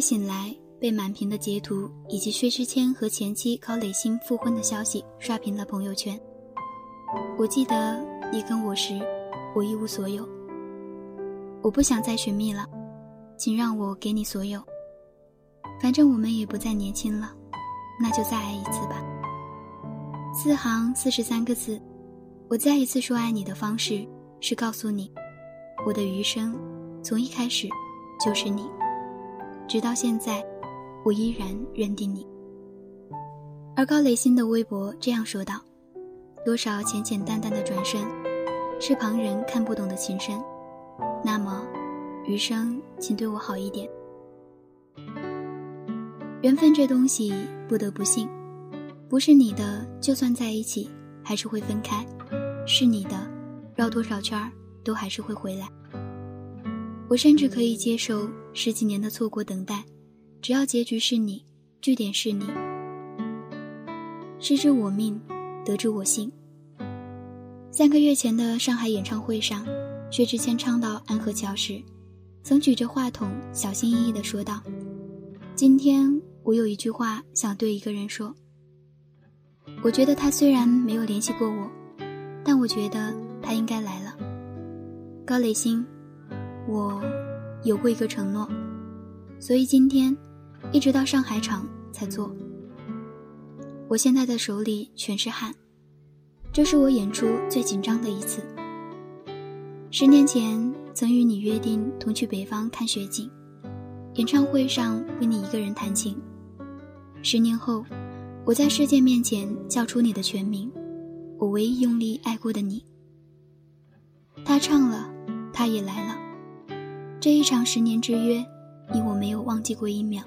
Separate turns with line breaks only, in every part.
醒来，被满屏的截图以及薛之谦和前妻高磊鑫复婚的消息刷屏了朋友圈。我记得你跟我时，我一无所有。我不想再寻觅了，请让我给你所有。反正我们也不再年轻了，那就再爱一次吧。四行四十三个字，我再一次说爱你的方式是告诉你，我的余生从一开始就是你，直到现在，我依然认定你。而高磊鑫的微博这样说道：“多少浅浅淡淡的转身，是旁人看不懂的情深。那么，余生请对我好一点。缘分这东西不得不信。”不是你的，就算在一起，还是会分开；是你的，绕多少圈儿都还是会回来。我甚至可以接受十几年的错过等待，只要结局是你，据点是你。失之我命，得之我幸。三个月前的上海演唱会上，薛之谦唱到安河桥时，曾举着话筒，小心翼翼地说道：“今天我有一句话想对一个人说。”我觉得他虽然没有联系过我，但我觉得他应该来了。高磊鑫，我有过一个承诺，所以今天一直到上海场才做。我现在的手里全是汗，这是我演出最紧张的一次。十年前曾与你约定同去北方看雪景，演唱会上为你一个人弹琴。十年后。我在世界面前叫出你的全名，我唯一用力爱过的你。他唱了，他也来了，这一场十年之约，你我没有忘记过一秒。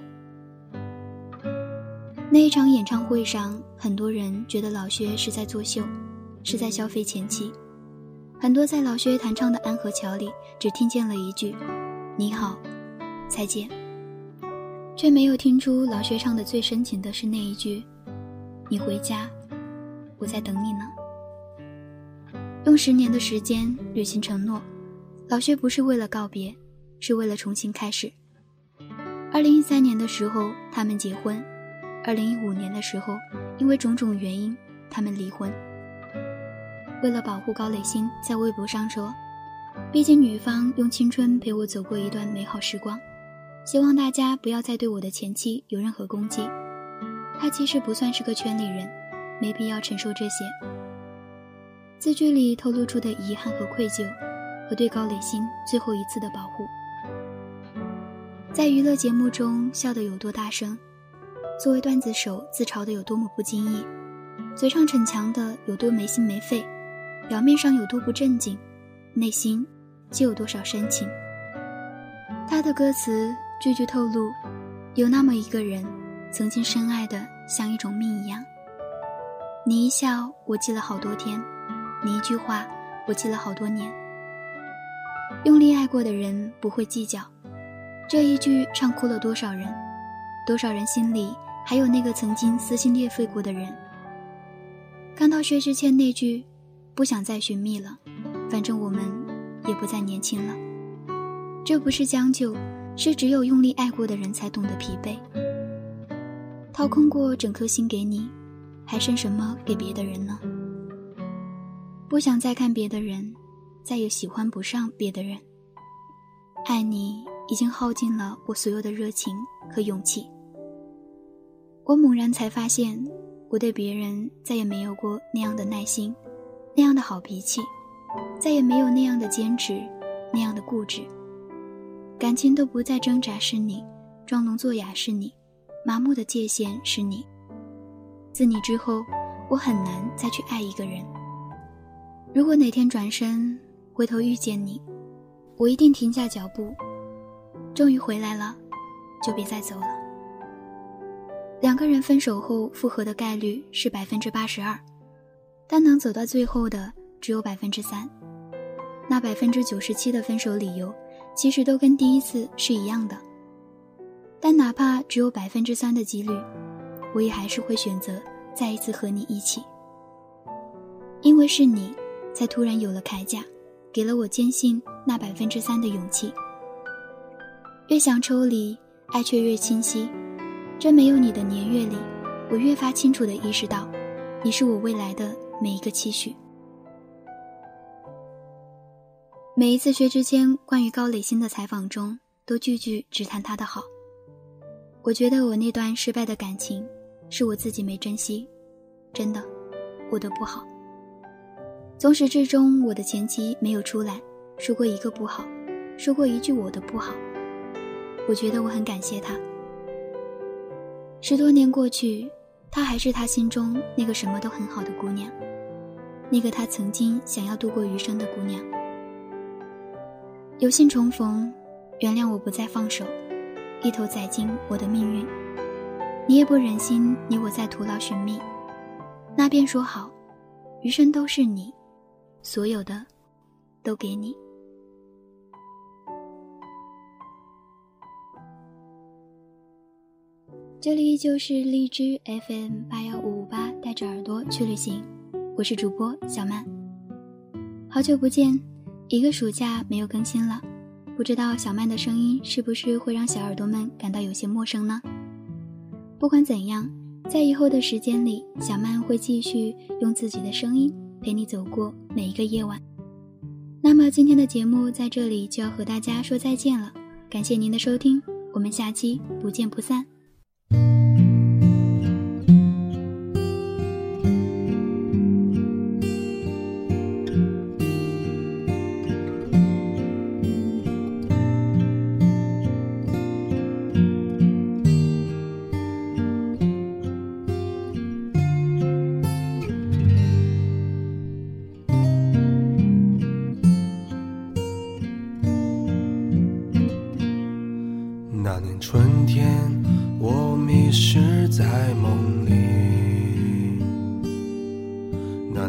那一场演唱会上，很多人觉得老薛是在作秀，是在消费前妻。很多在老薛弹唱的《安河桥》里，只听见了一句“你好，再见”，却没有听出老薛唱的最深情的是那一句。你回家，我在等你呢。用十年的时间履行承诺，老薛不是为了告别，是为了重新开始。二零一三年的时候，他们结婚；二零一五年的时候，因为种种原因，他们离婚。为了保护高磊鑫，在微博上说：“毕竟女方用青春陪我走过一段美好时光，希望大家不要再对我的前妻有任何攻击。”他其实不算是个圈里人，没必要承受这些。字句里透露出的遗憾和愧疚，和对高磊鑫最后一次的保护。在娱乐节目中笑得有多大声，作为段子手自嘲的有多么不经意，嘴上逞强的有多没心没肺，表面上有多不正经，内心就有多少深情。他的歌词句句透露，有那么一个人。曾经深爱的像一种命一样，你一笑我记了好多天，你一句话我记了好多年。用力爱过的人不会计较，这一句唱哭了多少人，多少人心里还有那个曾经撕心裂肺过的人。看到薛之谦那句“不想再寻觅了，反正我们也不再年轻了”，这不是将就，是只有用力爱过的人才懂得疲惫。掏空过整颗心给你，还剩什么给别的人呢？不想再看别的人，再也喜欢不上别的人。爱你已经耗尽了我所有的热情和勇气。我猛然才发现，我对别人再也没有过那样的耐心，那样的好脾气，再也没有那样的坚持，那样的固执。感情都不再挣扎，是你；装聋作哑，是你。麻木的界限是你。自你之后，我很难再去爱一个人。如果哪天转身回头遇见你，我一定停下脚步。终于回来了，就别再走了。两个人分手后复合的概率是百分之八十二，但能走到最后的只有百分之三。那百分之九十七的分手理由，其实都跟第一次是一样的。但哪怕只有百分之三的几率，我也还是会选择再一次和你一起。因为是你，才突然有了铠甲，给了我坚信那百分之三的勇气。越想抽离，爱却越清晰。真没有你的年月里，我越发清楚地意识到，你是我未来的每一个期许。每一次薛之谦关于高磊鑫的采访中，都句句只谈他的好。我觉得我那段失败的感情，是我自己没珍惜，真的，我的不好。从始至终，我的前妻没有出来说过一个不好，说过一句我的不好。我觉得我很感谢他。十多年过去，她还是他心中那个什么都很好的姑娘，那个他曾经想要度过余生的姑娘。有幸重逢，原谅我不再放手，一头栽进我的命运。你也不忍心你我再徒劳寻觅，那便说好，余生都是你，所有的，都给你。这里依旧是荔枝 FM 八幺五五八，带着耳朵去旅行，我是主播小曼，好久不见。一个暑假没有更新了，不知道小曼的声音是不是会让小耳朵们感到有些陌生呢？不管怎样，在以后的时间里，小曼会继续用自己的声音陪你走过每一个夜晚。那么今天的节目在这里就要和大家说再见了，感谢您的收听，我们下期不见不散。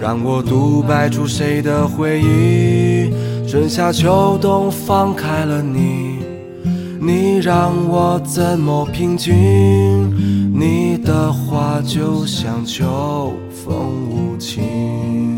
让我独白出谁的回忆？春夏秋冬放开了你，你让我怎么平静？你的话就像秋风无情。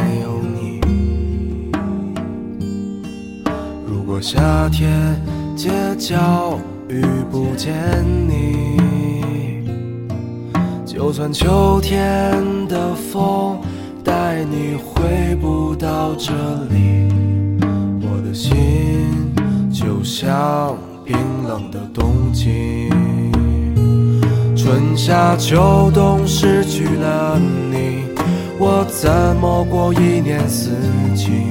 夏天街角遇不见你，就算秋天的风带你回不到这里，我的心就像冰冷的冬季。春夏秋冬失去了你，我怎么过一年四季？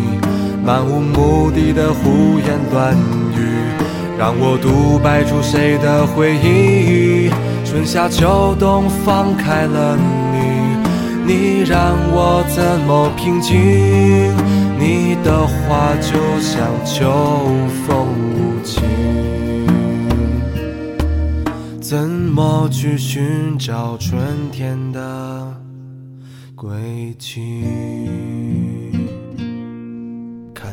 漫无目的的胡言乱语。让我独白出谁的回忆？春夏秋冬放开了你，你让我怎么平静？你的话就像秋风无情，怎么去寻找春天的轨迹？